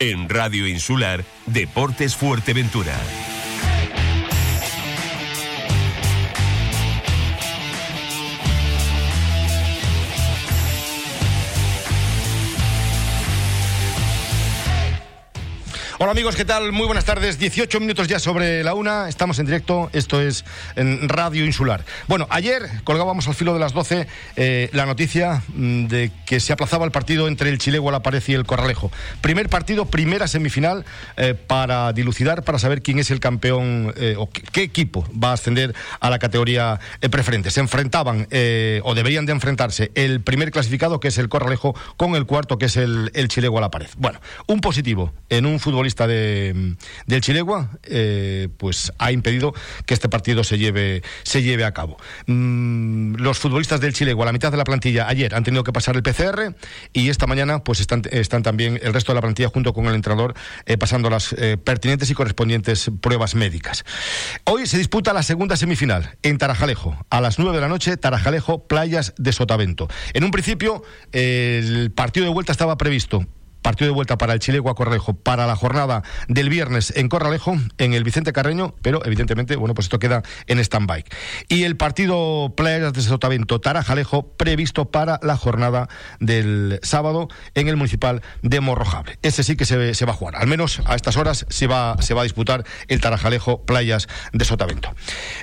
En Radio Insular, Deportes Fuerteventura. Hola amigos, ¿qué tal? Muy buenas tardes. 18 minutos ya sobre la una. Estamos en directo. Esto es en Radio Insular. Bueno, ayer colgábamos al filo de las 12 eh, la noticia mm, de que se aplazaba el partido entre el Chilego, la Pared y el Corralejo. Primer partido, primera semifinal eh, para dilucidar, para saber quién es el campeón eh, o qué, equipo va a ascender a la categoría preferente. Se enfrentaban o deberían de enfrentarse el primer clasificado, que es el Corralejo, con el cuarto, que es el, el la Pared. Bueno, un positivo en un futbolista de, del Chilegua, eh, pues ha impedido que este partido se lleve, se lleve a cabo. Mm, los futbolistas del Chilegua, la mitad de la plantilla, ayer han tenido que pasar el PCR y esta mañana pues están, están también el resto de la plantilla junto con el entrenador eh, pasando las eh, pertinentes y correspondientes pruebas médicas. Hoy se disputa la segunda semifinal en Tarajalejo. A las 9 de la noche, Tarajalejo, Playas de Sotavento. En un principio, el partido de vuelta estaba previsto partido de vuelta para el Chile Corralejo para la jornada del viernes en Corralejo, en el Vicente Carreño, pero evidentemente, bueno, pues esto queda en stand-by. Y el partido Playas de Sotavento Tarajalejo previsto para la jornada del sábado en el municipal de Morrojable. Ese sí que se, se va a jugar, al menos a estas horas se va, se va a disputar el Tarajalejo Playas de Sotavento.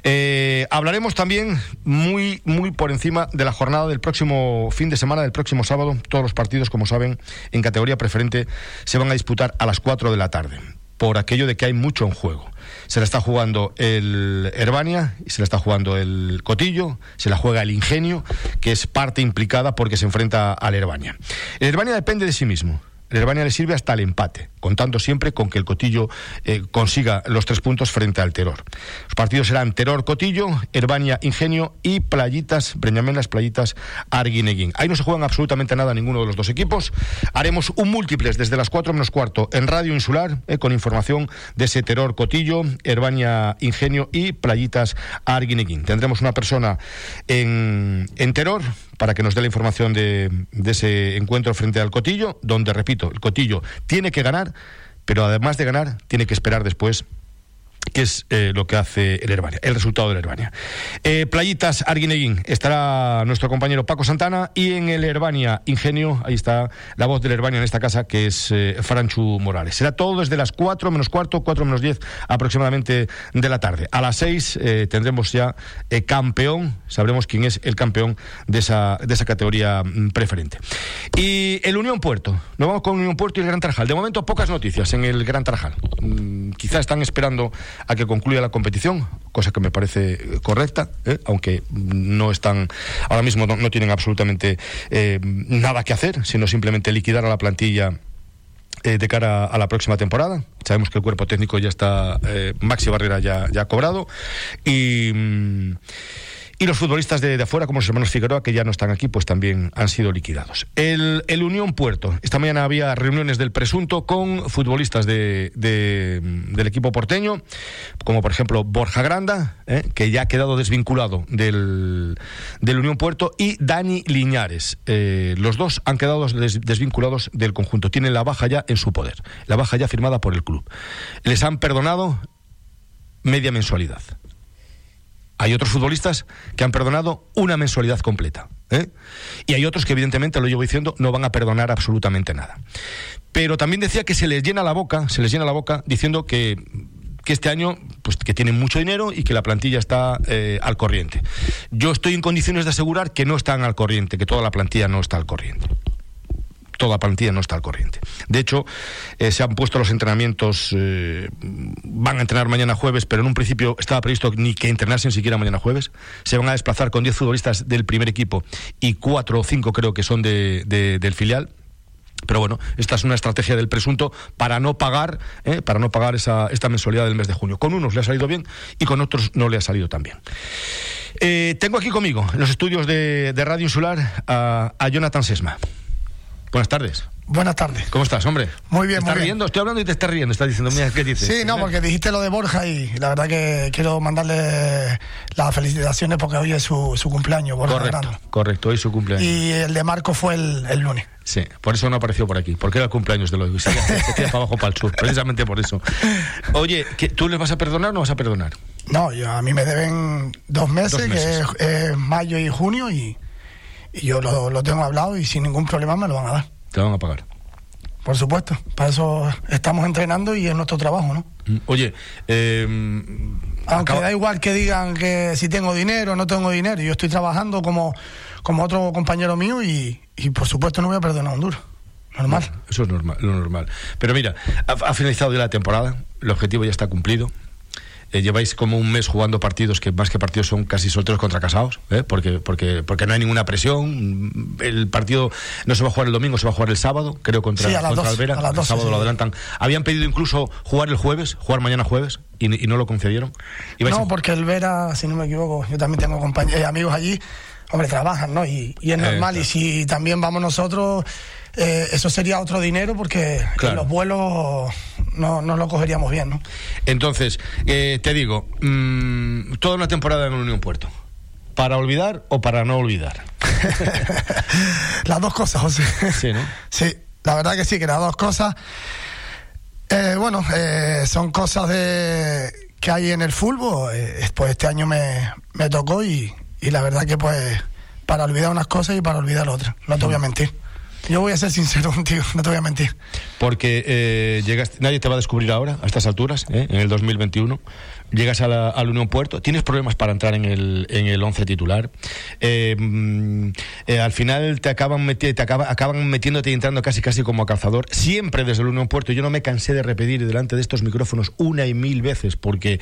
Eh, hablaremos también muy, muy por encima de la jornada del próximo fin de semana, del próximo sábado, todos los partidos, como saben, en categoría preferente se van a disputar a las 4 de la tarde, por aquello de que hay mucho en juego. Se la está jugando el Herbania se la está jugando el Cotillo, se la juega el Ingenio, que es parte implicada porque se enfrenta al Herbania. El Herbania depende de sí mismo. El Herbania le sirve hasta el empate contando siempre con que el Cotillo eh, consiga los tres puntos frente al Terror. Los partidos serán Terror-Cotillo, Herbania Ingenio y Playitas, Breñamenas, Playitas, Arguineguín. Ahí no se juegan absolutamente nada ninguno de los dos equipos. Haremos un múltiples desde las 4 menos cuarto en Radio Insular eh, con información de ese Terror-Cotillo, Herbania Ingenio y Playitas, Arguineguín. Tendremos una persona en, en Terror para que nos dé la información de, de ese encuentro frente al Cotillo, donde, repito, el Cotillo tiene que ganar pero además de ganar, tiene que esperar después que es eh, lo que hace el Herbania, el resultado del Herbania. Eh, Playitas Arguineguín estará nuestro compañero Paco Santana y en el Herbania Ingenio, ahí está la voz del Herbania en esta casa que es eh, Franchu Morales. Será todo desde las 4 menos cuarto, 4 menos 10 aproximadamente de la tarde. A las 6 tendremos ya campeón, sabremos quién es el campeón de esa, de esa categoría mm, preferente. Y el Unión Puerto, nos vamos con Unión Puerto y el Gran Tarajal. De momento pocas noticias en el Gran Tarajal. Mm, quizá están esperando a que concluya la competición, cosa que me parece correcta, ¿eh? aunque no están, ahora mismo no, tienen absolutamente eh, nada que hacer, sino simplemente liquidar a la plantilla eh, de cara a la próxima temporada. Sabemos que el cuerpo técnico ya está, Maxi Barrera ya, ya ha cobrado y... Mm, y los futbolistas de, afuera, como los hermanos Figueroa, que ya no están aquí, pues también han sido liquidados. El, Unión Puerto. Esta mañana había reuniones del presunto con futbolistas de, del equipo porteño, como por ejemplo Borja Granda, eh, que ya ha quedado desvinculado del, del Unión Puerto, y Dani Liñares. Eh, los dos han quedado desvinculados del conjunto. Tienen la baja ya en su poder, la baja ya firmada por el club. Les han perdonado media mensualidad. Hay otros futbolistas que han perdonado una mensualidad completa. ¿eh? Y hay otros que, evidentemente, lo llevo diciendo, no van a perdonar absolutamente nada. Pero también decía que se les llena la boca, se les llena la boca diciendo que que este año pues que tienen mucho dinero y que la plantilla está eh, al corriente. Yo estoy en condiciones de asegurar que no están al corriente, que toda la plantilla no está al corriente toda plantilla no está al corriente. De hecho, eh, se han puesto los entrenamientos, eh, van a entrenar mañana jueves, pero en un principio estaba previsto ni que entrenasen siquiera mañana jueves. Se van a desplazar con 10 futbolistas del primer equipo y 4 o 5 creo que son de, del filial. Pero bueno, esta es una estrategia del presunto para no pagar, eh, para no pagar esa, esta mensualidad del mes de junio. Con unos le ha salido bien y con otros no le ha salido tan bien. tengo aquí conmigo, en los estudios de, Radio Insular, a Jonathan Sesma. Buenas tardes. Buenas tardes. ¿Cómo estás, hombre? Muy bien, ¿Te muy ¿Estás bien. riendo? Estoy hablando y te estás riendo. Estás diciendo, mira, ¿qué dices? Sí, no, porque dijiste lo de Borja y la verdad que quiero mandarle las felicitaciones porque hoy es su, su cumpleaños, Borja Correcto, correcto. Hoy es su cumpleaños. Y el de Marco fue el, el lunes. Sí, por eso no apareció por aquí, porque era el cumpleaños de los se para abajo para el sur, precisamente por eso. Oye, ¿qué- ¿tú les vas a perdonar o no vas a perdonar? No, yo, a mí me deben dos meses, Dos meses. que es, es mayo y junio, y, y yo lo, lo tengo hablado y sin ningún problema me lo van a dar. Te van a pagar. Por supuesto, para eso estamos entrenando y es nuestro trabajo, ¿no? Mm, Oye, eh, Aunque acaba- da igual que digan que si tengo dinero o no tengo dinero, yo estoy trabajando como, como otro compañero mío y, y por supuesto no voy a perdonar un duro. Normal. Eso es normal, lo normal. Pero mira, ha, ha finalizado ya la temporada, el objetivo ya está cumplido. Eh, lleváis como un mes jugando partidos que más que partidos son casi solteros contra casados, ¿eh? porque, porque, porque no hay ninguna presión. El partido no se va a jugar el domingo, se va a jugar el sábado, creo, contra, Sí, contra 12, Alvera. a las el 12, sábado sí. lo adelantan. Habían pedido incluso jugar el jueves, jugar mañana jueves, y, y no lo concedieron. No, porque el Vera, si no me equivoco, yo también tengo compañ- eh, amigos allí, hombre, trabajan, ¿no? Y, y es Eh, normal. claro. Y si también vamos nosotros, eh, eso sería otro dinero porque Claro. los vuelos no, no lo cogeríamos bien, ¿no? Entonces, eh, te digo, mm, toda una temporada en el Unión Puerto. ¿Para olvidar o para no olvidar? las dos cosas, José. Sí, ¿no? Sí, la verdad que sí, que las dos cosas. Eh, bueno, eh, son cosas de que hay en el fútbol. eh, pues este año me, me tocó y, y la verdad que pues para olvidar unas cosas y para olvidar otras. No te voy a mentir. Yo voy a ser sincero contigo, no te voy a mentir. Porque eh, llegas, nadie te va a descubrir ahora, a estas alturas, ¿eh? en el 2021. Llegas a la, al Unión Puerto, tienes problemas para entrar en el, en el 11 titular. Eh, mm, eh, al final te acaban, meti- te acaba- acaban metiéndote y entrando casi casi como a calzador. Siempre desde el Unión Puerto. Yo no me cansé de repetir delante de estos micrófonos una y mil veces porque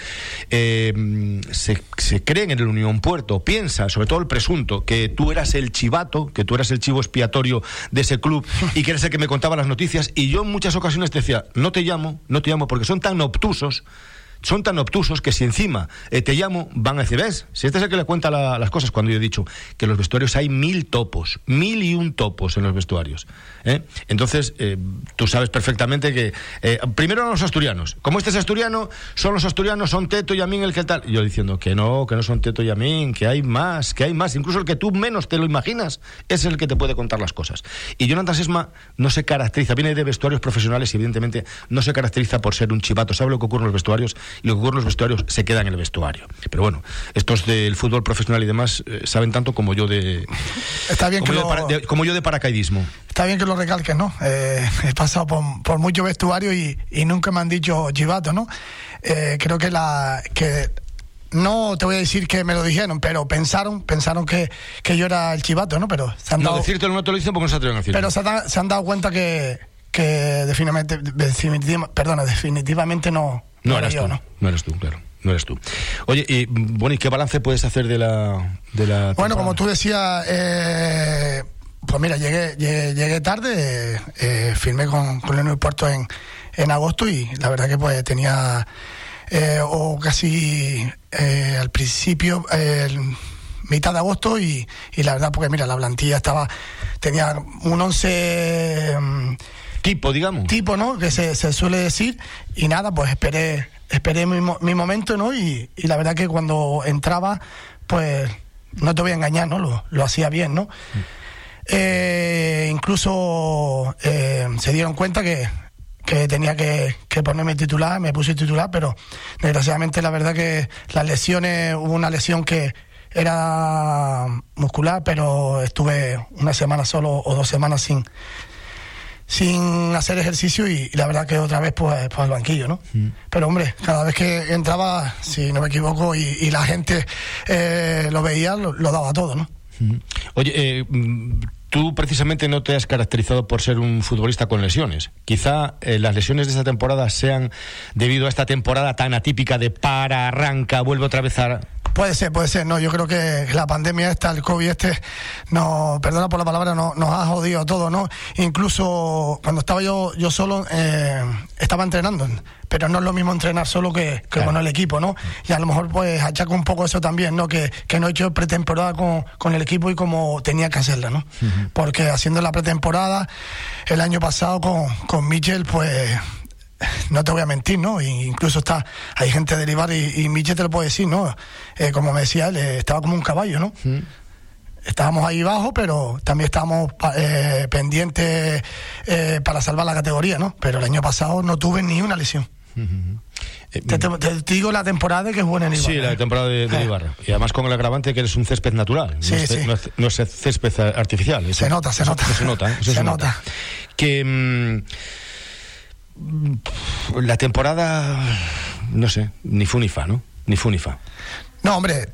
eh, mm, se, se creen en el Unión Puerto, piensa, sobre todo el presunto, que tú eras el chivato, que tú eras el chivo expiatorio de ese club y que eres el que me contaba las noticias. Y yo en muchas ocasiones te decía, no te llamo, no te llamo, porque son tan obtusos. Son tan obtusos que si encima eh, te llamo, van a decir, ¿ves? Si este es el que le cuenta la- las cosas, cuando yo he dicho que en los vestuarios hay mil topos, mil y un topos en los vestuarios. ¿eh? Entonces, eh, tú sabes perfectamente que, eh, primero los asturianos. Como este es asturiano, son los asturianos, son Teto y Amín el que tal. Yo diciendo que no, que no son Teto y Amín, que hay más, que hay más. Incluso el que tú menos te lo imaginas es el que te puede contar las cosas. Y Jonathan Sesma no se caracteriza, viene de vestuarios profesionales y evidentemente no se caracteriza por ser un chivato. Sabe lo que ocurre en los vestuarios y lo que ocurre en los vestuarios se queda en el vestuario. Pero bueno, estos del fútbol profesional y demás eh, saben tanto como yo de, Está bien como que yo lo- de, de- como yo de paracaidismo. Está bien que lo recalques, ¿no? Eh, he pasado por, por mucho vestuario y, y nunca me han dicho chivato, ¿no? Eh, creo que la que no te voy a decir que me lo dijeron, pero pensaron, pensaron que, que yo era el chivato, ¿no? Pero se han No, dado, decírtelo no te lo dicen porque no se atreven a decirlo. pero se, han- se han dado cuenta que, que definitivamente, definitiva- perdona, definitivamente no, No era eras tú, ¿no? no eres tú, claro, no eres tú. Oye, y bueno, ¿y qué balance puedes hacer de la de la Bueno, como tú decías, eh, pues mira, llegué, llegué, llegué tarde, eh, firmé con, con el Unión Puerto en, en agosto y la verdad que pues tenía, eh, o casi eh, al principio, eh, mitad de agosto y, y la verdad porque mira, la plantilla estaba, tenía un 11 mm, tipo, digamos. tipo, ¿no? Que se, suele decir. Y nada, pues esperé, esperé mi momento, ¿no? Y, y la verdad que cuando entraba, pues no te voy a engañar, ¿no? Lo, lo hacía bien, ¿no? Eh, incluso eh, se dieron cuenta que, que tenía que, que ponerme titular, me puse titular, pero desgraciadamente la verdad que las lesiones, hubo una lesión que era muscular, pero estuve una semana solo o dos semanas sin, sin hacer ejercicio y, y la verdad que otra vez pues, pues al banquillo, ¿no? Pero hombre, cada vez que entraba, si no me equivoco, y, y la gente eh, lo veía, lo, lo daba todo, ¿no? Ujú. Oye, eh, mm, tú precisamente no te has caracterizado por ser un futbolista con lesiones. Quizá eh, las lesiones de esta temporada sean debido a esta temporada tan atípica de para, arranca, vuelve otra vez a... Puede ser, puede ser. No, yo creo que la pandemia esta, el COVID este, no, perdona por la palabra, no, nos ha jodido todo, ¿no? Incluso cuando estaba yo, yo solo, eh, estaba entrenando, pero no es lo mismo entrenar solo que, con el equipo, ¿no? Y a lo mejor pues achaco un poco eso también, ¿no? Que, que no he hecho pretemporada con, con el equipo y como tenía que hacerla, ¿no? Porque haciendo la pretemporada el año pasado con, con Michel, pues no te voy a mentir, ¿no? Incluso está, hay gente de Ibar y, y Michel te lo puede decir, ¿no? Eh, como me decía él, eh, estaba como un caballo, ¿no? Estábamos ahí abajo, pero también estábamos eh, pendientes eh, para salvar la categoría, ¿no? Pero el año pasado no tuve ni una lesión. te, te, te, digo la temporada que es buena en Ibarra. Sí, la temporada de, de Ibarra. Y además con el agravante que eres un césped natural. Sí, no, es, sí. no, es, no, es, césped artificial. Se nota, se nota. Se nota, se, nota. Que mmm, la temporada, no sé, ni fu ni fa, ¿no? Ni fu ni fa. No, hombre,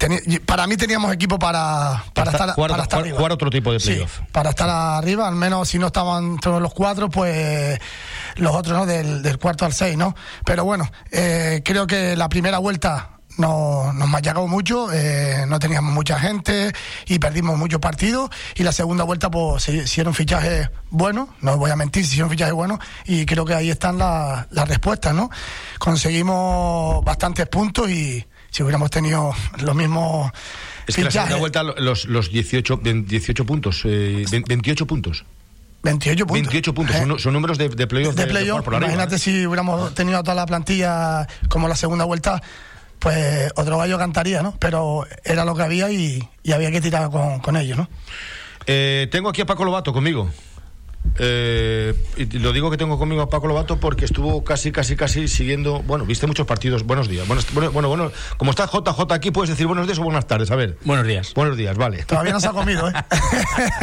para mí teníamos equipo para, para, estar, jugar, para estar jugar, arriba. jugar otro tipo de playoff. Sí, para estar arriba, al menos si no estaban todos los cuatro, pues los otros, ¿no? Del, del cuarto al seis, ¿no? Pero bueno, eh, creo que la primera vuelta no, nos machacó mucho, eh, no teníamos mucha gente y perdimos muchos partidos. Y la segunda vuelta, pues se hicieron fichajes buenos, no voy a mentir, se hicieron fichajes buenos y creo que ahí están las la respuestas, ¿no? Conseguimos bastantes puntos y si hubiéramos tenido los mismos. Es que la segunda vuelta, los, los 18, 18 puntos, eh, 28 puntos. 28 puntos. 28 puntos, Eh, son, son números de, de playoff. de playoff, arriba, imagínate ¿eh? si hubiéramos tenido toda la plantilla como la segunda vuelta, pues otro gallo cantaría, ¿no? Pero era lo que había y, y había que tirar con, con ellos, ¿no? Eh, tengo aquí a Paco Lobato conmigo. Eh, y lo digo que tengo conmigo a Paco Lobato porque estuvo casi, casi, casi siguiendo. Bueno, viste muchos partidos. Buenos días. Buenos, bueno, bueno, bueno, como está JJ aquí, puedes decir buenos días o buenas tardes. A ver. Buenos días. Buenos días, vale. Todavía no se ha comido, ¿eh?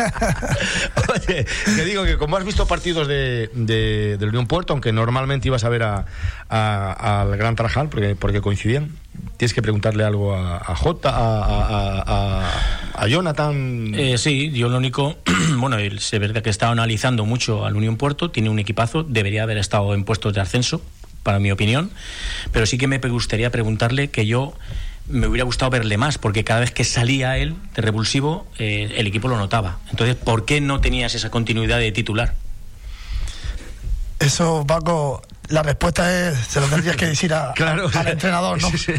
Oye, te digo que como has visto partidos de, de, de Unión Puerto, aunque normalmente ibas a ver a, a- al Gran Tarajal porque, porque coincidían, tienes que preguntarle algo a, a J, a, a, a- a Jonathan. Eh, sí, yo lo único, bueno, él se verdad que está analizando mucho al Unión Puerto, tiene un equipazo, debería haber estado en puestos de ascenso, para mi opinión, pero sí que me gustaría preguntarle que yo me hubiera gustado verle más, porque cada vez que salía él de revulsivo, eh, el equipo lo notaba. Entonces, ¿por qué no tenías esa continuidad de titular? Eso, Paco, la respuesta es, se lo tendrías que decir a- Claro. al entrenador, ¿no? Sí, sí.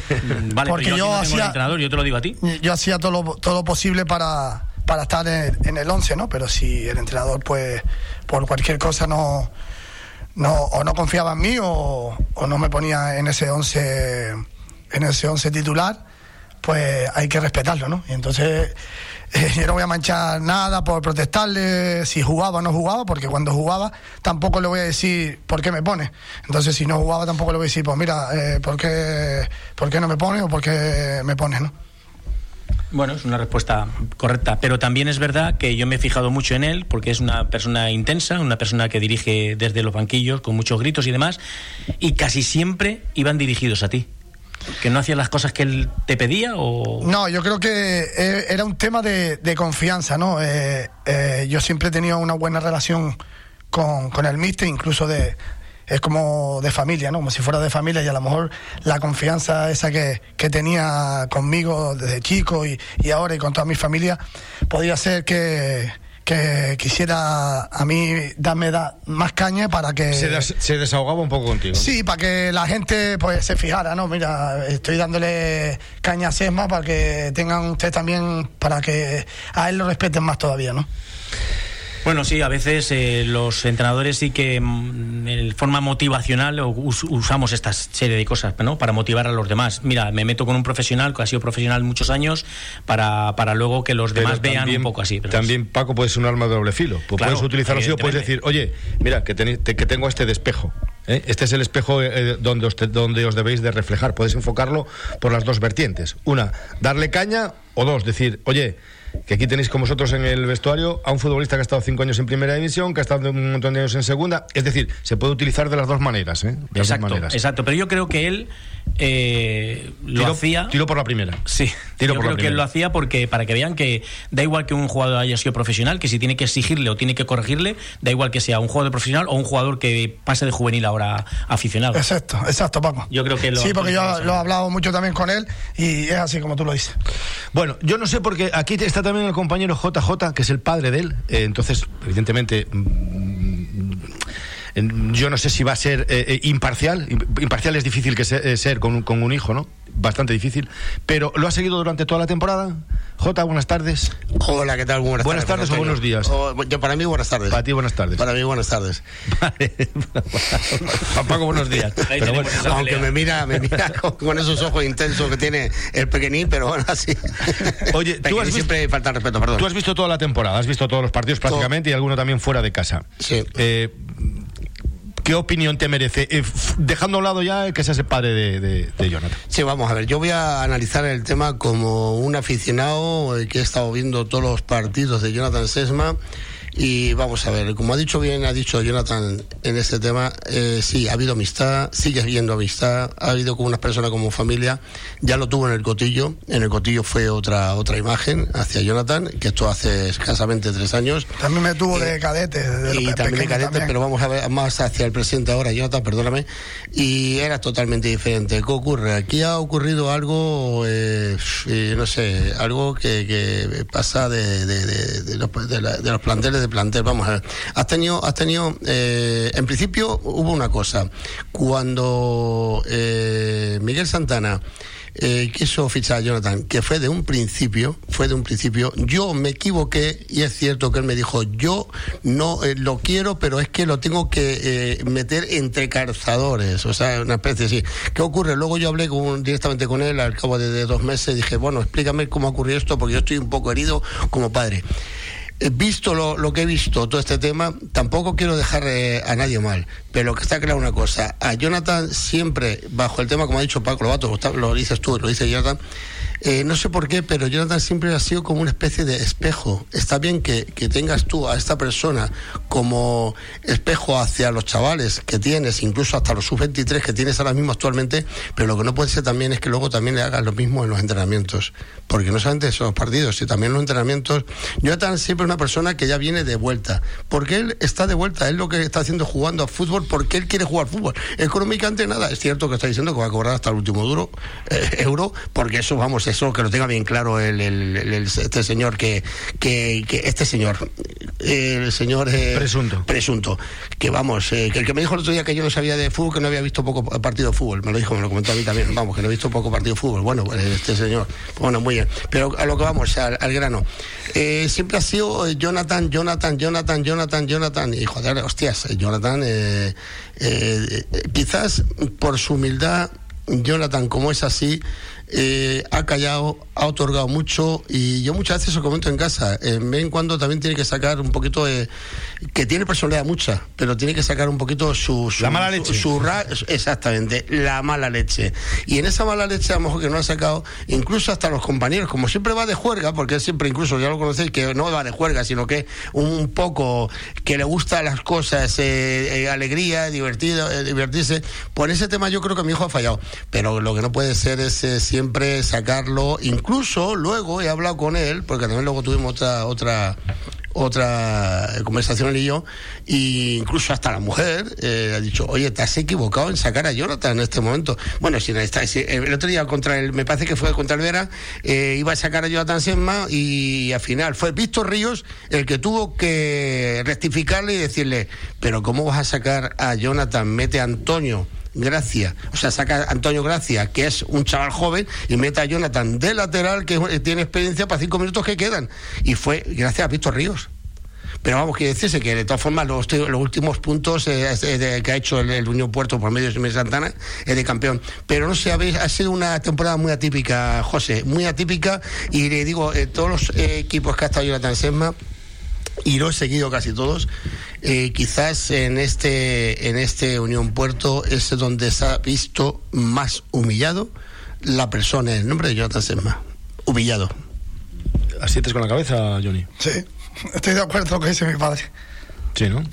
Vale, Porque yo, no hacía- entrenador, yo te lo digo a ti. Yo hacía todo lo, todo lo posible para, para estar en, en el 11, ¿no? Pero si el entrenador, pues, por cualquier cosa no, no o no confiaba en mí o, o no me ponía en ese 11 en ese 11 titular, pues hay que respetarlo, ¿no? Y entonces yo no voy a manchar nada por protestarle si jugaba o no jugaba, porque cuando jugaba tampoco le voy a decir por qué me pone. Entonces si no jugaba tampoco le voy a decir, pues mira, eh, ¿por, qué, ¿por qué no me pone o por qué me pones, no? Bueno, es una respuesta correcta, pero también es verdad que yo me he fijado mucho en él porque es una persona intensa, una persona que dirige desde los banquillos con muchos gritos y demás, y casi siempre iban dirigidos a ti. ¿Que no hacías las cosas que él te pedía o...? No, yo creo que eh, era un tema de, confianza, ¿no? Eh, eh, yo siempre he tenido una buena relación con, el míster, incluso de es como de familia, ¿no? Como si fuera de familia y a lo mejor la confianza esa que, que tenía conmigo desde chico y, y ahora y con toda mi familia podía ser que, que quisiera a mí darme da- más caña para que... Se, des- se desahogaba un poco contigo. Sí, para que la gente pues se fijara, ¿no? Mira, estoy dándole caña a Sesma para que tengan ustedes también, para que a él lo respeten más todavía, ¿no? Bueno, sí, a veces eh, los entrenadores sí que mm, de forma motivacional o us- usamos esta serie de cosas ¿no? para motivar a los demás. Mira, me meto con un profesional que ha sido profesional muchos años para, para luego que los demás vean un poco así. pero también, Paco, puede ser un arma de doble filo. Pues Claro, puedes utilizarlo así o puedes decir, oye, mira, que, que tengo este despejo. ¿eh? Este es el espejo eh, donde, os donde os debéis de reflejar. Puedes enfocarlo por las dos vertientes. Una, darle caña o dos, decir, oye, que aquí tenéis con vosotros en el vestuario a un futbolista que ha estado cinco años en primera división, que ha estado un montón de años en segunda. Es decir, se puede utilizar de las dos maneras. ¿eh? exacto, maneras. exacto. Pero yo creo que él eh, lo hacía. Tiro por la primera. Sí, tiro yo por creo que él lo hacía porque para que vean que da igual que un jugador haya sido profesional, que si tiene que exigirle o tiene que corregirle, da igual que sea un jugador profesional o un jugador que pase de juvenil ahora aficionado. Exacto, exacto, Paco. Yo creo que lo Sí, porque yo lo he hablado mucho también con él y es así como tú lo dices. Bueno, yo no sé porque aquí está también el compañero JJ, que es el padre de él. Eh, entonces, evidentemente, mm, yo no sé si va a ser eh, eh, imparcial. Imparcial es difícil que ser con, con un hijo, ¿no? Bastante difícil, pero ¿lo ha seguido durante toda la temporada? Jota, buenas tardes. Hola, ¿qué tal? Buenas, buenas tardes, o buenos días. yo, para mí, buenas tardes. Para ti, buenas tardes. Para mí, buenas tardes. Vale. Paco, buenos días. Pero bueno, aunque me mira, me mira con, esos ojos intensos que tiene el pequeñín, pero bueno, así. Oye, tú has visto, siempre falta respeto, perdón. Tú has visto toda la temporada, has visto todos los partidos prácticamente y alguno también fuera de casa. Sí. Eh, ¿Qué opinión te merece? Eh, dejando a un lado ya que seas el padre de, Jonathan. Sí, vamos a ver. Yo voy a analizar el tema como un aficionado que he estado viendo todos los partidos de Jonathan Sesma y vamos a ver, como ha dicho bien, ha dicho Jonathan en este tema, eh, sí, ha habido amistad, sigue habiendo amistad, ha habido como una persona como familia, ya lo tuvo en el cotillo, en el cotillo fue otra otra imagen hacia Jonathan, que esto hace escasamente tres años. También me tuvo de cadete. y también de cadete, pero vamos a ver más hacia el presente ahora, Jonathan, perdóname, y era totalmente diferente. ¿Qué ocurre? Aquí ha ocurrido algo, eh, no sé, algo que, pasa de, de, los, de, los planteles de plantel. Vamos a ver. Has tenido, has tenido eh, en principio hubo una cosa. Cuando eh, Miguel Santana eh, quiso fichar a Jonathan, que fue de un principio, fue de un principio, yo me equivoqué y es cierto que él me dijo, yo no lo quiero, pero es que lo tengo que meter entre calzadores, o sea, una especie así. ¿Qué ocurre? Luego yo hablé con, directamente con él al cabo de, de dos meses, dije, bueno, explícame cómo ocurrió esto, porque yo estoy un poco herido como padre visto lo, que he visto, todo este tema, tampoco quiero dejar eh, a nadie mal, pero lo que está claro una cosa, a Jonathan siempre, bajo el tema, como ha dicho Paco Lobato, lo dices tú, lo dice Jonathan, eh, no sé por qué, pero Jonathan siempre ha sido como una especie de espejo. Está bien que, tengas tú a esta persona como espejo hacia los chavales que tienes, incluso hasta los sub-23 que tienes ahora mismo actualmente, pero lo que no puede ser también es que luego también le hagas lo mismo en los entrenamientos. Porque no solamente esos partidos, sino también los entrenamientos. Jonathan siempre es una persona que ya viene de vuelta. Porque él está de vuelta, él lo que está haciendo jugando a fútbol porque él quiere jugar fútbol. Económicamente nada, es cierto que está diciendo que va a cobrar hasta el último duro eh, euro, porque eso, vamos, eso que lo tenga bien claro el, este señor que, que, este señor, el señor eh, presunto. presunto, que vamos, eh, que el que me dijo el otro día que yo no sabía de fútbol, que no había visto poco partido de fútbol, me lo dijo, me lo comentó a mí también, vamos, que no he visto poco partido de fútbol, bueno, pues, este señor, bueno, muy bien, pero a lo que vamos, al, grano, eh, siempre ha sido Jonathan, Jonathan, Jonathan, Jonathan, Jonathan, y joder, hostias, Jonathan, quizás por su humildad, Jonathan, como es así, eh, ha callado, ha otorgado mucho y yo muchas veces lo comento en casa. En vez en cuando también tiene que sacar un poquito de. que tiene personalidad mucha, pero tiene que sacar un poquito su. la mala leche. exactamente, la mala leche. Y en esa mala leche, a lo mejor que no ha sacado, incluso hasta los compañeros, como siempre va de juerga, porque él siempre, incluso ya lo conocéis, que no va de juerga, sino que un poco que le gustan las cosas, eh, eh, alegría, divertido, divertirse. Por ese tema yo creo que mi hijo ha fallado. Pero lo que no puede ser es siempre sacarlo, incluso luego he hablado con él, porque también luego tuvimos otra, otra, otra conversación él y yo, e incluso hasta la mujer eh, ha dicho, oye, te has equivocado en sacar a Jonathan en este momento. Bueno, si, está, el otro día contra el, me parece que fue contra Vera, eh, iba a sacar a Jonathan Senma y al final fue Víctor Ríos el que tuvo que rectificarle y decirle, pero ¿cómo vas a sacar a Jonathan? Mete a Antonio Gracia, o sea, saca Antonio Gracia, que es un chaval joven, y mete a Jonathan de lateral, que tiene experiencia para cinco minutos que quedan. Y fue gracias a Víctor Ríos. Pero vamos, quiere decirse que de todas formas los, últimos puntos eh, que ha hecho el, Unión Puerto por medio de Santana es de campeón. Pero no sé, ha sido una temporada muy atípica, José, muy atípica. Y le digo, eh, todos los eh, equipos que ha estado Jonathan Sesma y lo he seguido casi todos. Eh, quizás en este, en este Unión Puerto es donde se ha visto más humillado la persona, el nombre de Jonathan Sesma. Humillado. ¿Asientes con la cabeza, Johnny? Sí, estoy de acuerdo con lo que dice mi padre. Sí, ¿no?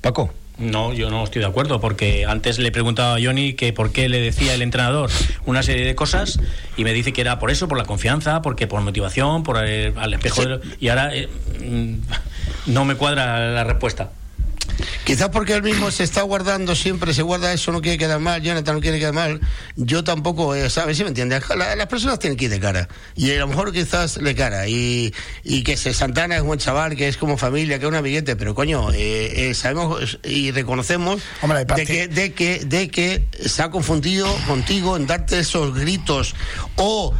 Paco. No, yo no estoy de acuerdo, porque antes le preguntaba a Johnny que por qué le decía el entrenador una serie de cosas y me dice que era por eso, por la confianza, porque por motivación, por el, al espejo. de- y ahora eh, mm, no me cuadra la respuesta. Quizás porque él mismo se está guardando siempre, se guarda eso, no quiere quedar mal, Jonathan no quiere quedar mal. Yo tampoco, eh, ¿sabes? ¿Sí me entiendes? La- las personas tienen que ir de cara. Y a lo mejor quizás de cara. Y, y que se Santana es un buen chaval, que es como familia, que es un amiguete, pero coño, eh, eh, sabemos y reconocemos Hombre, de, que, de, que, de que se ha confundido contigo en darte esos gritos o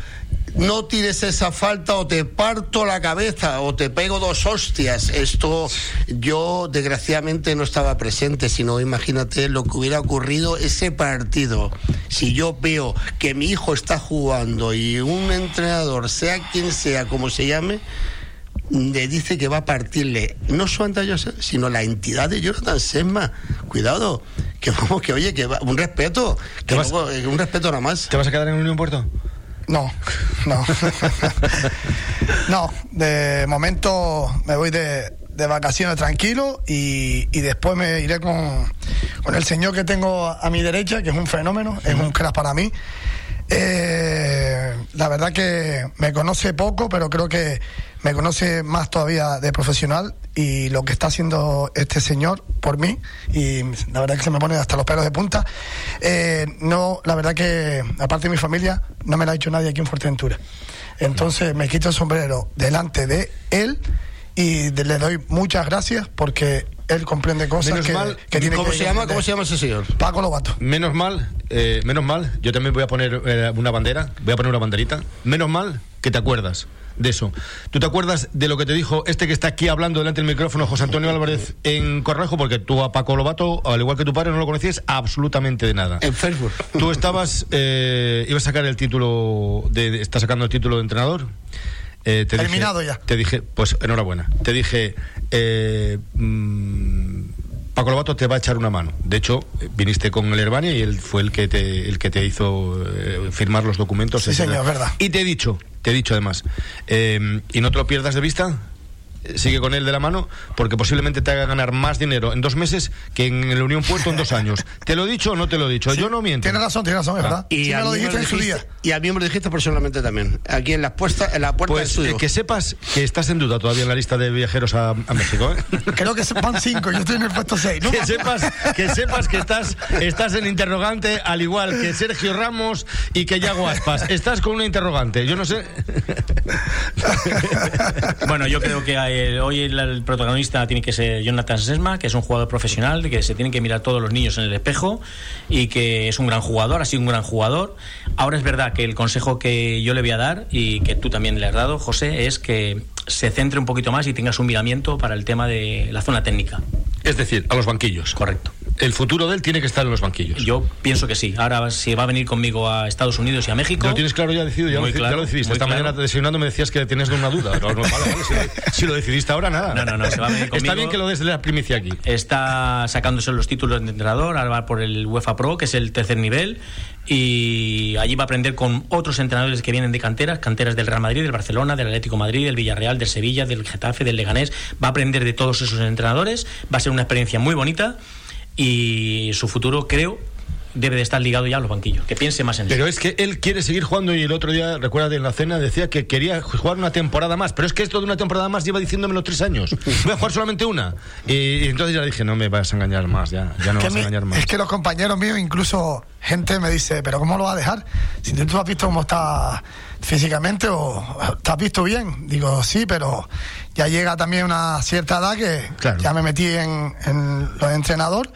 no tires esa falta o te parto la cabeza o te pego dos hostias. Esto yo desgraciadamente no estaba presente, sino imagínate lo que hubiera ocurrido ese partido. Si yo veo que mi hijo está jugando y un entrenador, sea quien sea, como se llame, le dice que va a partirle no solamente a Joseph, sino la entidad de Jonathan Sesma. Cuidado, que vamos, que oye, que va- un respeto, que vas- luego, eh, un respeto nada más. ¿Te vas a quedar en Unión Puerto? No, no. no, de momento me voy de, de vacaciones tranquilo y, y después me iré con, con el señor que tengo a mi derecha, que es un fenómeno, es un crack para mí. Eh, la verdad que me conoce poco, pero creo que me conoce más todavía de profesional y lo que está haciendo este señor por mí y la verdad que se me ponen hasta los pelos de punta. Eh, no, la verdad que aparte de mi familia no me lo ha hecho nadie aquí en Fuerteventura. Entonces me quito el sombrero delante de él y le doy muchas gracias porque él comprende cosas Menos que, mal, que tiene ¿Cómo que se llama? ¿Cómo se llama ese señor? Paco Lobato. Menos mal, eh, menos mal, yo también voy a poner eh, una bandera, voy a poner una banderita. Menos mal que te acuerdas de eso. ¿Tú te acuerdas de lo que te dijo este que está aquí hablando delante del micrófono, José Antonio Álvarez, en Correjo? Porque tú a Paco Lobato, al igual que tu padre, no lo conocías absolutamente de nada. En Facebook. Tú estabas, eh, ibas a sacar el título, de, estás sacando el título de entrenador. Eh, te Terminado dije- ya. Te dije, pues enhorabuena. Te dije, eh, mm, Paco Lobato te va a echar una mano. De hecho, eh, viniste con el Herbania y él fue el que te, el que te hizo eh, firmar los documentos. Sí, señor, verdad. Y te he dicho, te he dicho además, eh, y no te lo pierdas de vista. Sigue con él de la mano porque posiblemente te haga ganar más dinero en dos meses que en el Unión Puerto en dos años. ¿Te lo he dicho o no te lo he dicho? Yo no miento. Tienes razón, tienes razón, es verdad. Sí me al lo dijiste en su día. Y al miembro dijiste personalmente también. Aquí en la, puesta, en la puerta del Pues estudio. eh, que sepas que estás en duda todavía en la lista de viajeros a, a México. ¿eh? Creo que van cinco, yo estoy en el puesto seis, ¿no? que sepas que sepas que estás estás en interrogante al igual que Sergio Ramos y que Yago Aspas. Estás con una interrogante. Yo no sé. Bueno, yo creo que eh, hoy el, el protagonista tiene que ser Jonathan Sesma, que es un jugador profesional, que se tienen que mirar todos los niños en el espejo y que es un gran jugador, ha sido un gran jugador. Ahora es verdad que el consejo que yo le voy a dar y que tú también le has dado, José, es que se centre un poquito más y tengas un miramiento para el tema de la zona técnica. Es decir, a los banquillos. Correcto. El futuro de él tiene que estar en los banquillos. Yo pienso que sí. Ahora, si va a venir conmigo a Estados Unidos y a México. ¿Ya ¿Lo tienes claro ya decidido? Ya, Muy lo, ya claro, lo decidiste. Esta claro. mañana desayunando me decías que tenías una duda. No, no, vale, vale, si, lo, si lo decidiste ahora, nada. No, no, no, se va a venir Está bien que lo des de la primicia aquí. Está sacándose los títulos de entrenador, ahora va por el UEFA Pro, que es el tercer nivel, y allí va a aprender con otros entrenadores que vienen de canteras, canteras del Real Madrid, del Barcelona, del Atlético Madrid, del Villarreal, del Sevilla, del Getafe, del Leganés. Va a aprender de todos esos entrenadores, va a ser una experiencia muy bonita y su futuro, creo, debe de estar ligado ya a los banquillos. Que piense más en Pero eso. es que él quiere seguir jugando y el otro día, recuerda en la cena, decía que quería jugar una temporada más. Pero es que esto de una temporada más lleva diciéndomelo tres años. Voy a jugar solamente una. Y, entonces ya le dije, no me vas a engañar más, ya, ya no vas a engañar más. es que los compañeros míos, incluso gente me dice, pero ¿cómo lo va a dejar? Si tú has visto cómo está físicamente o te has visto bien. Digo, sí, pero ya llega también una cierta edad que Claro. ya me metí en, en lo de entrenador.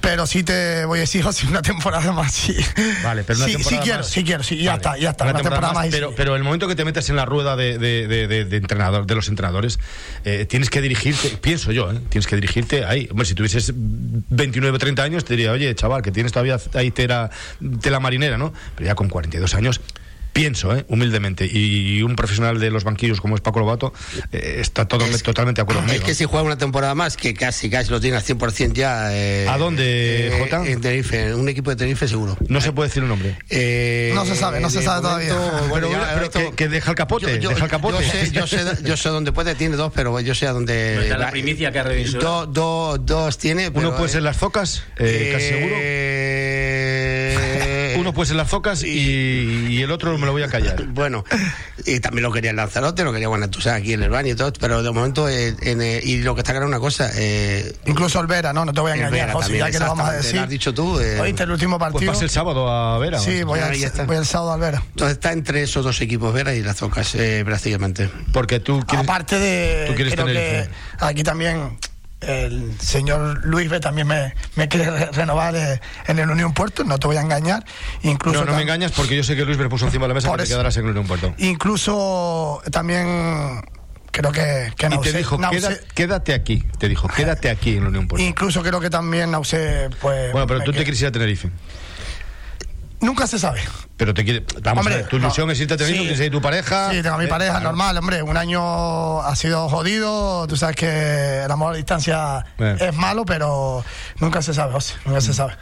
Pero sí te voy a decir, José, una temporada más. Sí, Vale, pero una sí, temporada sí quiero, más. sí quiero, sí, ya Vale, está, ya está. una Una, temporada, más. pero, sí. pero el momento que te metes en la rueda de, de- de- de- de entrenador, de los entrenadores, eh, tienes que dirigirte, pienso yo, ¿eh? tienes que dirigirte ahí. Hombre, si tuvieses 29, 30 años, te diría, oye, chaval, que tienes todavía ahí tela, tela marinera, ¿no? Pero ya con 42 años, pienso, ¿eh? humildemente, y un profesional de los banquillos como es Paco Lobato, eh, está todo, totalmente de acuerdo conmigo. Es que si juega una temporada más, que casi casi lo tiene al 100% ya. Eh, ¿A dónde, eh, Jota? En Tenerife, un equipo de Tenerife seguro. No se puede decir un nombre. no se sabe, no se sabe todavía. Bueno, pero, que, deja el capote, yo, deja el capote. Yo sé, yo sé, dónde puede, tiene dos, pero yo sé a dónde. la primicia que ha revisado. dos tiene. Uno puede ser las zocas, casi seguro. Uno puede ser las zocas y, el otro me lo voy a callar. Bueno, y también lo quería el Lanzarote, lo quería Guanatusá aquí en el baño y todo, pero de momento, eh, eh, y lo que está claro una cosa. Eh, Incluso el Vera, ¿no? No te voy a engañar, José, ya que lo vamos a decir. Lo has dicho tú. Eh, Oíste el último pues partido. Pues el sábado a Vera. Sí, voy, al, voy el sábado al Vera. Entonces está entre esos dos equipos, Vera y las Zocas, prácticamente. Porque tú quieres. Aparte de. Tú quieres creo que aquí también el señor Luis B también me, me quiere renovar eh, en el Unión Puerto, no te voy a engañar. Incluso no, no me engañas porque yo sé que Luis B puso encima de la mesa que te quedarás en el Unión Puerto. Incluso también creo que, que y te dijo, quédate, aquí, te dijo, quédate aquí en el Unión Puerto. Incluso creo que también Nause, pues... Bueno, pero tú te quieres ir a Tenerife. Nunca se sabe. Pero te quiere, vamos a ver, tu ilusión es irte a Tenerife, sí, tu pareja. Sí, tengo a mi pareja, normal, hombre. Un año ha sido jodido, tú sabes que el amor a distancia es malo, pero nunca se sabe, José, nunca se sabe.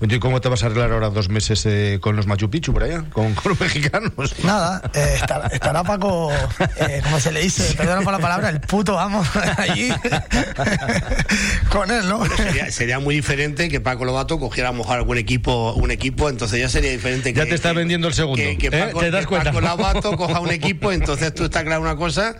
¿Y cómo te vas a arreglar ahora dos meses eh, con los Machu Picchu por allá? ¿Con, los mexicanos? Nada, eh, estará, Paco, eh, como se le dice, perdón por la palabra, el puto vamos allí con él, ¿no? sería, muy diferente que Paco Lobato cogiera a mojar algún equipo, un equipo, entonces ya sería diferente que. Ya te está vendiendo el segundo. Que, Paco, ¿Te das cuenta? Paco Lobato coja un equipo, entonces tú está claro una cosa,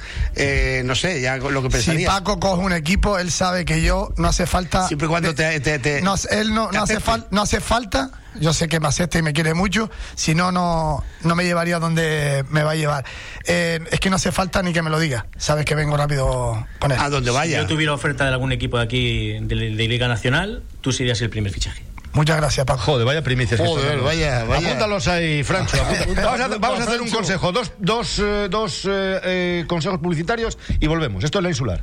no sé, ya lo que pensaría. Si Paco coge un equipo, él sabe que yo no hace falta. Siempre cuando te, no, él no, no hace falta no hace falta. Yo sé que me acepta y me quiere mucho. Si no, no, no me llevaría donde me va a llevar. Eh, es que no hace falta ni que me lo diga. Sabes que vengo rápido con él. A donde vaya. Si yo tuviera oferta de algún equipo de aquí, de, Liga Nacional, tú serías el primer fichaje. Muchas gracias, Paco. Joder, vaya primicias. Joder, vaya, vaya. Apúntalos ahí, Francho. Vamos, a, hacer un consejo. Dos, dos, eh, dos eh, consejos publicitarios y volvemos. Esto es la insular.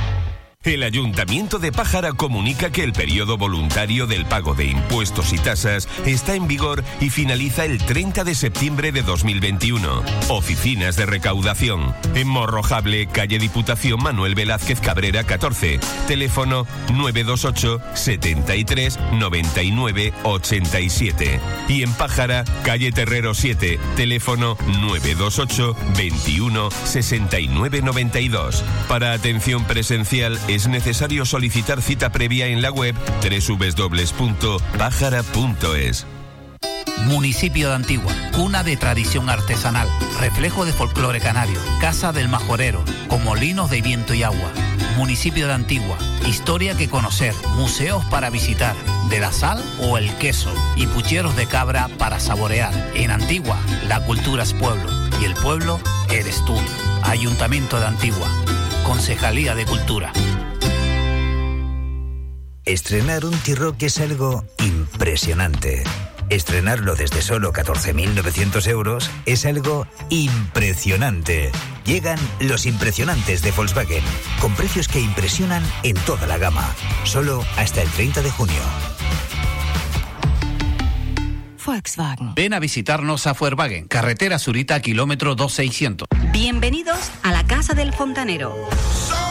El Ayuntamiento de Pájara comunica que el periodo voluntario del pago de impuestos y tasas está en vigor y finaliza el 30 de septiembre de 2021. Oficinas de recaudación. En Morrojable, calle Diputación Manuel Velázquez Cabrera 14. Teléfono 928 73 99 87. Y en Pájara, calle Terrero 7. Teléfono 928 21 69 92. Para atención presencial es necesario solicitar cita previa en la web www.pájara.es. Municipio de Antigua, cuna de tradición artesanal, reflejo de folclore canario, casa del majorero, con molinos de viento y agua. Municipio de Antigua, historia que conocer, museos para visitar, de la sal o el queso y pucheros de cabra para saborear. En Antigua, la cultura es pueblo y el pueblo eres tú. Ayuntamiento de Antigua, Concejalía de Cultura. Estrenar un T-Rock es algo impresionante. Estrenarlo desde solo 14.900 euros es algo impresionante. Llegan los impresionantes de Volkswagen, con precios que impresionan en toda la gama, solo hasta el 30 de junio. Volkswagen. Ven a visitarnos a Volkswagen, carretera Surita, kilómetro 2600. Bienvenidos a la Casa del Fontanero.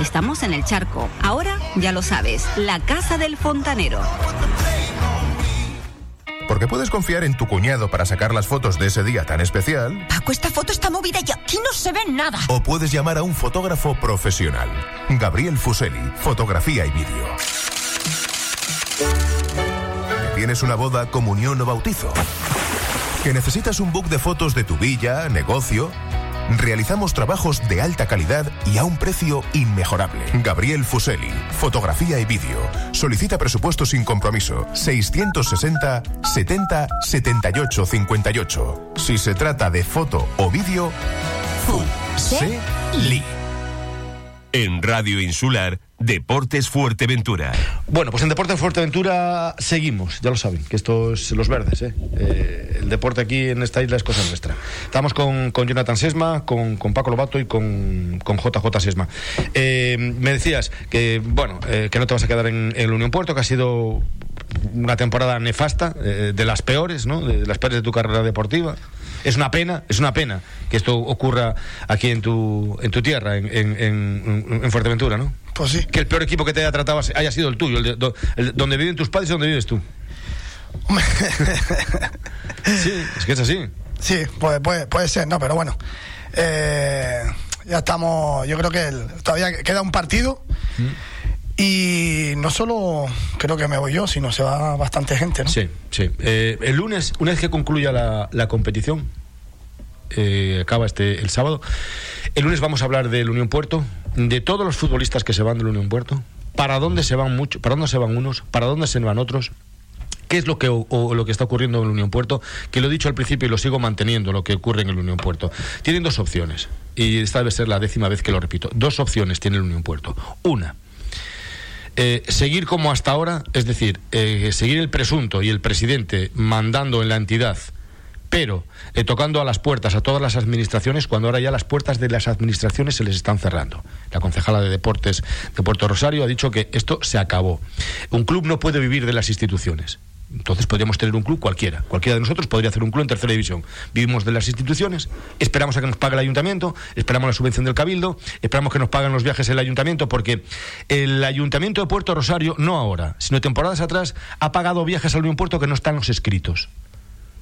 Estamos en el charco. Ahora ya lo sabes, la casa del fontanero. que puedes confiar en tu cuñado para sacar las fotos de ese día tan especial. Paco, esta foto está movida y aquí no se ve nada. O puedes llamar a un fotógrafo profesional. Gabriel Fuseli, fotografía y vídeo. ¿Tienes una boda, comunión o bautizo? ¿Que necesitas un book de fotos de tu villa, negocio? Realizamos trabajos de alta calidad y a un precio inmejorable. Gabriel Fuseli, fotografía y vídeo. Solicita presupuesto sin compromiso. 660 70 78 58. Si se trata de foto o vídeo, Fuseli. En Radio Insular, Deportes Fuerteventura. Bueno, pues en Deportes Fuerteventura seguimos, ya lo saben, que esto es los verdes. ¿eh? Eh, el deporte aquí en esta isla es cosa nuestra. Estamos con, Jonathan Sesma, con, Paco Lobato y con, JJ Sesma. Eh, me decías que, bueno, que no te vas a quedar en, el Unión Puerto, que ha sido una temporada nefasta, de las peores, ¿no? De las peores de tu carrera deportiva es una pena, es una pena que esto ocurra aquí en tu, en tu tierra, en, en, Fuerteventura, ¿no? Pues sí. Que el peor equipo que te haya tratado haya sido el tuyo, el, donde viven tus padres y donde vives tú. sí, es que es así. Sí, puede, puede, puede ser, no, pero bueno. Eh, ya estamos, yo creo que todavía queda un partido. Mm. Y no solo creo que me voy yo, sino se va bastante gente, ¿no? Sí, sí. Eh, el lunes, una vez que concluya la, competición, eh, acaba este el sábado, el lunes vamos a hablar del Unión Puerto, de todos los futbolistas que se van del Unión Puerto, para dónde se van muchos, para dónde se van unos, para dónde se van otros, qué es lo que, lo que está ocurriendo en el Unión Puerto, que lo he dicho al principio y lo sigo manteniendo, lo que ocurre en el Unión Puerto. Tienen dos opciones, y esta debe ser la décima vez que lo repito. Dos opciones tiene el Unión Puerto. Una, eh, seguir como hasta ahora, es decir, eh, seguir el presunto y el presidente mandando en la entidad, pero eh, tocando a las puertas a todas las administraciones, cuando ahora ya las puertas de las administraciones se les están cerrando. La concejala de Deportes de Puerto Rosario ha dicho que esto se acabó. Un club no puede vivir de las instituciones. Entonces podríamos tener un club cualquiera. Cualquiera de nosotros podría hacer un club en tercera división. Vivimos de las instituciones, esperamos a que nos pague el ayuntamiento, esperamos la subvención del cabildo, esperamos que nos paguen los viajes el ayuntamiento, porque el ayuntamiento de Puerto Rosario, no ahora, sino temporadas atrás, ha pagado viajes al Unión Puerto que no están los escritos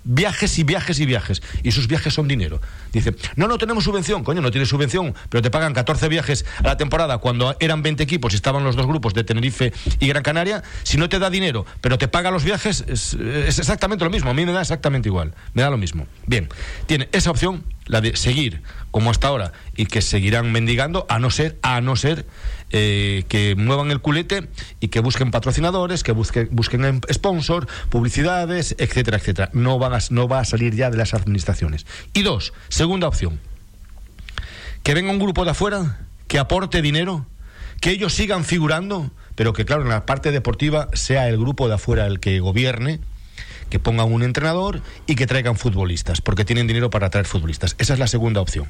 viajes y viajes y viajes. Y esos viajes son dinero. Dice, no, no tenemos subvención. Coño, no tienes subvención, pero te pagan 14 viajes a la temporada cuando eran 20 equipos y estaban los dos grupos de Tenerife y Gran Canaria. Si no te da dinero, pero te paga los viajes, es, es exactamente lo mismo. A mí me da exactamente igual. Me da lo mismo. Bien, tiene esa opción la de seguir como hasta ahora y que seguirán mendigando a no ser a no ser eh, que muevan el culete y que busquen patrocinadores que busquen busquen sponsor publicidades etcétera etcétera. No van a, no va a salir ya de las administraciones. Y dos segunda opción. Que venga un grupo de afuera que aporte dinero que ellos sigan figurando pero que claro en la parte deportiva sea el grupo de afuera el que gobierne que pongan un entrenador y que traigan futbolistas, porque tienen dinero para traer futbolistas. Esa es la segunda opción.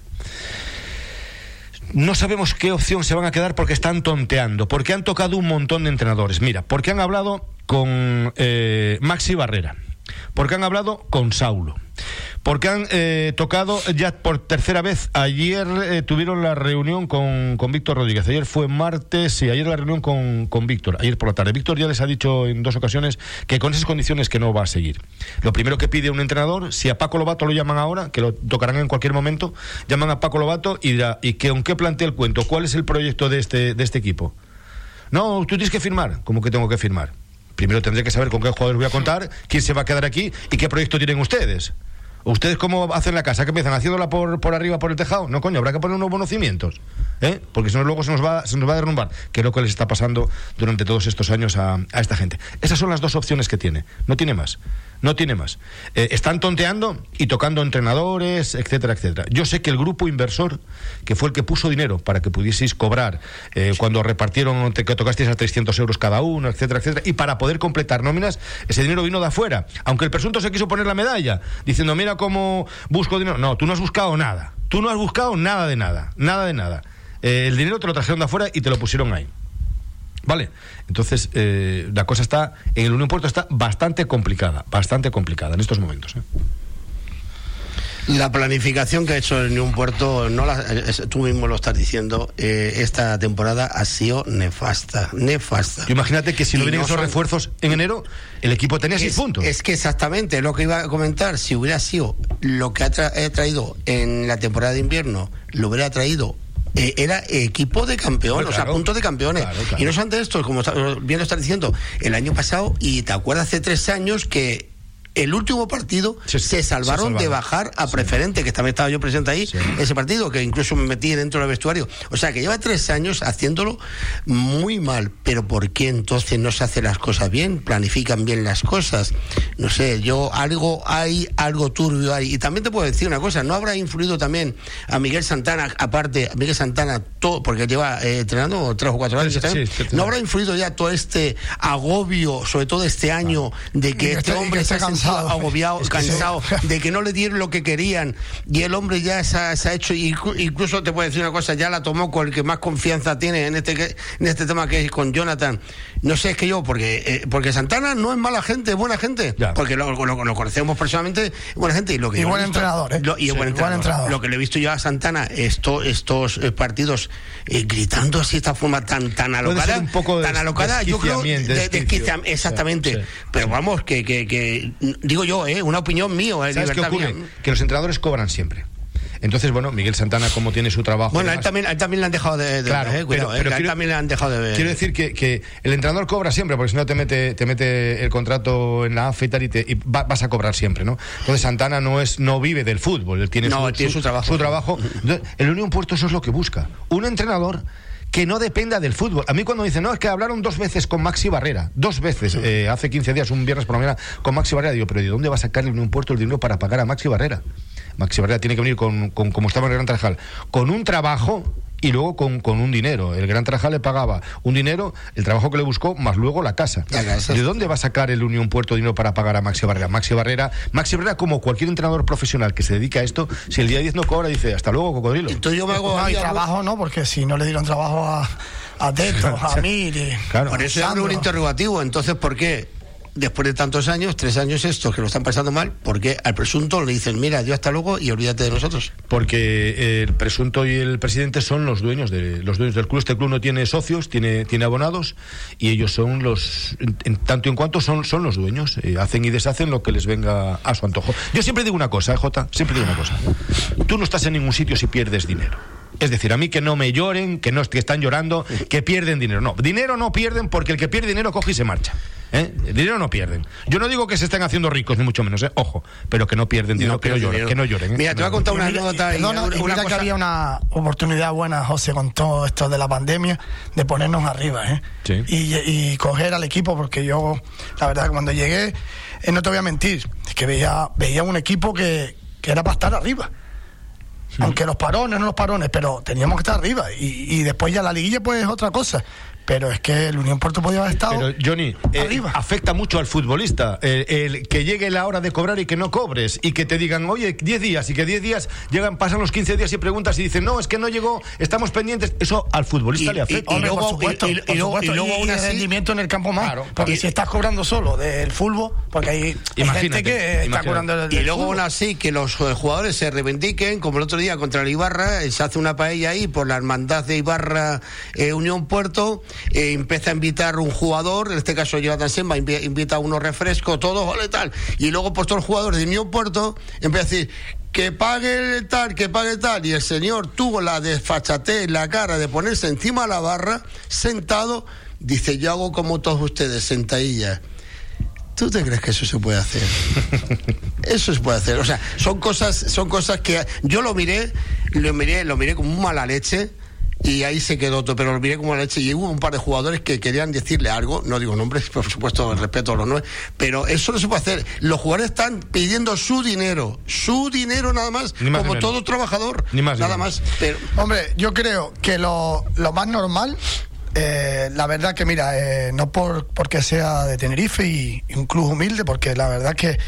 No sabemos qué opción se van a quedar porque están tonteando, porque han tocado un montón de entrenadores. Mira, porque han hablado con eh, Maxi Barrera, porque han hablado con Saulo, porque han eh, tocado ya por tercera vez. Ayer eh, tuvieron la reunión con, con, Víctor Rodríguez. Ayer fue martes y ayer la reunión con, con Víctor, ayer por la tarde. Víctor ya les ha dicho en dos ocasiones que con esas condiciones que no va a seguir. Lo primero que pide un entrenador, si a Paco Lobato lo llaman ahora, que lo tocarán en cualquier momento, llaman a Paco Lobato y dirá, ¿y que aunque plantee el cuento? ¿Cuál es el proyecto de este, de este equipo? No, tú tienes que firmar. ¿Cómo que tengo que firmar? Primero tendré que saber con qué jugadores voy a contar, quién se va a quedar aquí y qué proyecto tienen ustedes. ¿Ustedes cómo hacen la casa? ¿Que empiezan haciéndola por, por arriba, por el tejado? No, coño, habrá que poner unos buenos cimientos. ¿eh? Porque si no, luego se nos, va, se nos va a derrumbar. Que es lo que les está pasando durante todos estos años a, a esta gente. Esas son las dos opciones que tiene. No tiene más. No tiene más. Eh, están tonteando y tocando entrenadores, etcétera, etcétera. Yo sé que el grupo inversor, que fue el que puso dinero para que pudieseis cobrar eh, cuando repartieron, que tocasteis a 300 euros cada uno, etcétera, etcétera, y para poder completar nóminas, ese dinero vino de afuera. Aunque el presunto se quiso poner la medalla, diciendo, mira cómo busco dinero. No, tú no has buscado nada. Tú no has buscado nada de nada. Nada de nada. Eh, el dinero te lo trajeron de afuera y te lo pusieron ahí. ¿Vale? Entonces, eh, la cosa está, en el Unión Puerto está bastante complicada, bastante complicada en estos momentos. ¿eh? La planificación que ha hecho el un Puerto, no la, tú mismo lo estás diciendo, eh, esta temporada ha sido nefasta, nefasta. Imagínate que si no vienen esos refuerzos en enero, el equipo tenía seis puntos. Es que exactamente lo que iba a comentar, si hubiera sido lo que ha traído en la temporada de invierno, lo hubiera traído eh, era equipo de campeón, o sea, puntos de campeones. Y no obstante esto, como bien lo estás diciendo, el año pasado, y te acuerdas hace tres años que el último partido se, salvaron de bajar a preferente, que también estaba yo presente ahí, ese partido, que incluso me metí dentro del vestuario. O sea, que lleva tres años haciéndolo muy mal. Pero ¿por qué entonces no se hacen las cosas bien? Planifican bien las cosas. No sé, yo algo hay, algo turbio hay. Y también te puedo decir una cosa, ¿no habrá influido también a Miguel Santana, aparte, a Miguel Santana, todo, porque lleva eh, entrenando tres o cuatro años, ¿no habrá influido ya todo este agobio, sobre todo este año, de que este hombre se agobiado, cansado, de que no le dieron lo que querían y el hombre ya se ha, hecho, incluso te puedo decir una cosa, ya la tomó con el que más confianza tiene en este, en este tema que es con Jonathan. No sé, es que yo, porque, eh, porque Santana no es mala gente, es buena gente, porque lo, lo, conocemos personalmente, buena gente. Y, lo que buen entrenador, ¿eh? y buen, entrenador. Lo que le he visto yo a Santana, esto, estos eh, partidos gritando así de esta forma tan, tan alocada, un poco tan alocada, yo creo, exactamente. Pero vamos, que, que, que digo yo, ¿eh? una opinión mío. ¿Sabes qué ocurre? Que los entrenadores cobran siempre. Entonces, bueno, Miguel Santana, como tiene su trabajo. Bueno, a él, también, también le han dejado de, claro, ver, pero, eh, él también le han dejado de. Quiero decir que, el entrenador cobra siempre, porque si no te mete, te mete el contrato en la AFE y tal, y, vas a cobrar siempre, ¿no? Entonces, Santana no es no vive del fútbol, él tiene, su, tiene su, trabajo. Su trabajo. el Unión Puerto eso es lo que busca. Un entrenador que no dependa del fútbol. A mí cuando dicen, no, es que hablaron dos veces con Maxi Barrera, dos veces, eh, hace 15 días, un viernes por la mañana, con Maxi Barrera, digo, pero ¿de dónde va a sacar en un puerto el dinero para pagar a Maxi Barrera? Maxi Barrera tiene que venir con, con como estaba en el Gran Tarajal, con un trabajo y luego con, con, un dinero. El Gran Trajal le pagaba un dinero, el trabajo que le buscó, más luego la casa. ¿De dónde va a sacar el Unión Puerto dinero para pagar a Maxi Barrera? Maxi Barrera, Maxi Barrera, como cualquier entrenador profesional que se dedica a esto, si el día 10 no cobra, dice, hasta luego, cocodrilo. Entonces yo me hago... Trabajo, ¿no? Porque si no le dieron trabajo a, a Teto, a Miri... Por eso es un interrogativo. Entonces, ¿por qué? Después de tantos años, tres años estos que lo están pasando mal, porque al presunto le dicen, mira, yo hasta luego y olvídate de nosotros. Porque el presunto y el presidente son los dueños de los dueños del club. Este club no tiene socios, tiene, tiene abonados y ellos son los, en, tanto en cuanto son, son los dueños. Eh, hacen y deshacen lo que les venga a su antojo. Yo siempre digo una cosa, ¿eh, Jota, siempre digo una cosa. Tú no estás en ningún sitio si pierdes dinero. Es decir, a mí que no me lloren, que no que están llorando, que pierden dinero. No, dinero no pierden porque el que pierde dinero coge y se marcha. ¿eh? Dinero no pierden. Yo no digo que se estén haciendo ricos, ni mucho menos, ¿eh? ojo, pero que no pierden dinero, que, no lloren, que no lloren. ¿eh? Mira, te voy a contar una anécdota. una, que había una oportunidad buena, José, con todo esto de la pandemia, de ponernos arriba ¿eh? y, coger al equipo, porque yo, la verdad, cuando llegué, eh, no te voy a mentir, es que veía, veía un equipo que, que era para estar arriba. Aunque los parones, no los parones, pero teníamos que estar arriba. Y, y después ya la liguilla, pues es otra cosa pero es que el Unión Puerto podía haber estado pero Johnny eh, afecta mucho al futbolista el, que llegue la hora de cobrar y que no cobres y que te digan oye 10 días y que 10 días llegan pasan los 15 días y preguntas y dicen no es que no llegó estamos pendientes eso al futbolista le afecta. y, luego y, luego, un rendimiento en el campo más. Porque si estás cobrando solo del fútbol porque hay, gente que está cobrando y luego aún así que los eh, jugadores se reivindiquen como el otro día contra el Ibarra se hace una paella ahí por la hermandad de Ibarra eh, Unión Puerto eh, empieza a invitar un jugador, en este caso Jonathan Semba, invita a uno refresco, todo, vale, tal. Y luego, pues todos los jugadores de New Puerto empieza a decir, que pague el tal, que pague tal. Y el señor tuvo la desfachatez la cara de ponerse encima de la barra, sentado, dice, yo hago como todos ustedes, sentadillas. ¿Tú te crees que eso se puede hacer? Eso se puede hacer. O sea, son cosas, son cosas que yo lo miré, lo miré, lo miré como mala leche y ahí se quedó todo, pero lo miré como la leche y hubo un par de jugadores que querían decirle algo, no digo nombres, por supuesto, respeto a los nueve, pero eso no se puede hacer. Los jugadores están pidiendo su dinero, su dinero nada más, como todo trabajador, ni más nada más. Pero... Hombre, yo creo que lo, más normal eh, la verdad que mira, eh, no por porque sea de Tenerife y, un club humilde, porque la verdad que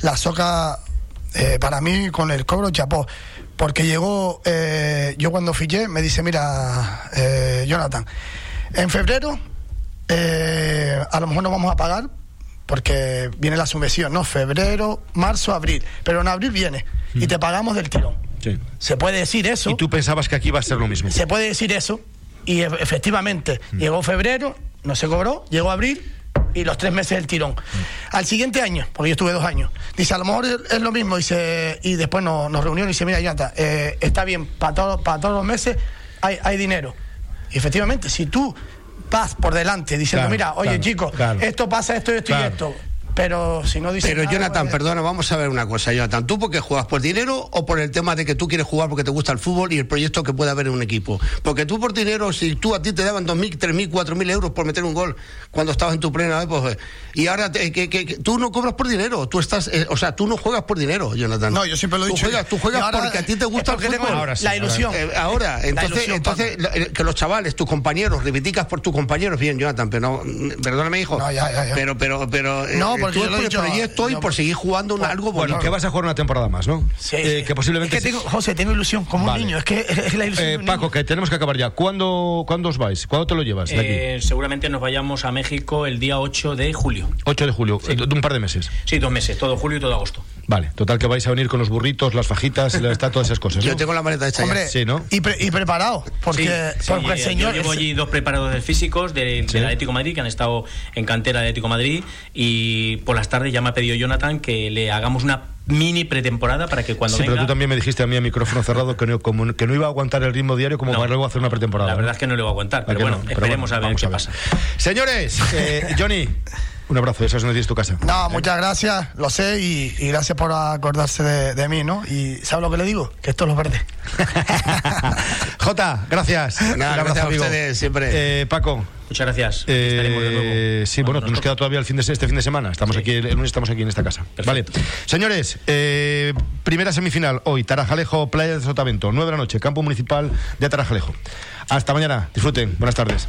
la soca eh, para mí con el cobro chapó porque llegó, eh, yo cuando fiché, me dice, mira, eh, Jonathan, en febrero eh, a lo mejor no vamos a pagar, porque viene la subvención, ¿no? Febrero, marzo, abril. Pero en abril viene y te pagamos del tirón. Sí. Se puede decir eso. Y tú pensabas que aquí iba a ser lo mismo. Se puede decir eso. Y e- efectivamente, llegó febrero, no se cobró, llegó abril y los tres meses del tirón. Al siguiente año, porque yo estuve dos años, dice, a lo mejor es, lo mismo, dice, y después nos, nos reunimos y dice, mira, Jonathan, eh, está bien, para todos, para todos los meses hay, hay dinero. Y efectivamente, si tú vas por delante diciendo, Claro, mira, oye claro, chico, claro. esto pasa, esto, esto Claro. y esto. Pero si no dices Pero nada, Jonathan, pues- perdona, vamos a ver una cosa, Jonathan. ¿Tú porque juegas por dinero o por el tema de que tú quieres jugar porque te gusta el fútbol y el proyecto que puede haber en un equipo? Porque tú por dinero, si tú a ti te daban 2.000, 3.000, 4.000 euros por meter un gol cuando estabas en tu plena época, y ahora te- que, que- que tú no cobras por dinero, tú estás, eh, o sea, tú no juegas por dinero, Jonathan. No, yo siempre lo he Tú dicho. juegas, tú juegas ahora porque a ti te gusta el fútbol. Ahora sí, la ilusión. Eh, ahora, entonces, ilusión, entonces la- que los chavales, tus compañeros, reivindicas por tus compañeros, bien, Jonathan, pero no, mm, perdóname, hijo. No, ya, ya, ya. Pero, pero, pero, eh, No, porque tú yo es lo he por el dicho, proyecto y por seguir jugando un- algo Bueno, bonito. que vas a jugar una temporada más, ¿no? Sí, Eh, sí. que posiblemente... Es que tengo, José, tengo ilusión como Vale. un niño. Es que es, la ilusión. Eh, de un Paco, niño. que tenemos que acabar ya. ¿Cuándo, ¿Cuándo os vais? ¿Cuándo te lo llevas de aquí? Eh, seguramente nos vayamos a México el día 8 de julio. 8 de julio, eh, de un par de meses. Sí, dos meses, todo julio y todo agosto. Vale, total que vais a venir con los burritos, las fajitas, la estatuas, esas cosas. ¿no? Yo tengo la maleta hecha Hombre, ya. Sí, ¿no? y, pre- y preparado. Porque, Sí, sí, porque el eh, señor. Yo llevo allí dos preparadores físicos de- del Atlético de Madrid que han estado en cantera de Atlético de Madrid y por las tardes ya me ha pedido Jonathan que le hagamos una mini pretemporada para que cuando sí, venga... pero tú también me dijiste a mí a micrófono cerrado que no, como- que no iba a aguantar el ritmo diario como No. para luego hacer una pretemporada. La ¿no? verdad es que no le voy a aguantar, ¿A pero bueno, no? Pero esperemos bueno, a ver vamos qué a ver. pasa. Señores, eh, Johnny, un abrazo, eso es donde tienes tu casa. No, muchas gracias, lo sé, y, y gracias por acordarse de, de mí, ¿no? Y ¿sabes lo que le digo? Que esto es lo verde. Jota, gracias. Nada, Un gracias abrazo, a amigo. ustedes, siempre. Eh, Paco. Muchas gracias. eh, Estaremos de nuevo. sí, bueno, nos queda todavía el fin de, este fin de semana. Estamos aquí, el lunes estamos aquí en esta casa. Vale. Señores, eh, primera semifinal hoy, Tarajalejo, Playa de Sotavento, 9 de la noche, campo municipal de Tarajalejo. Hasta mañana, disfruten, buenas tardes.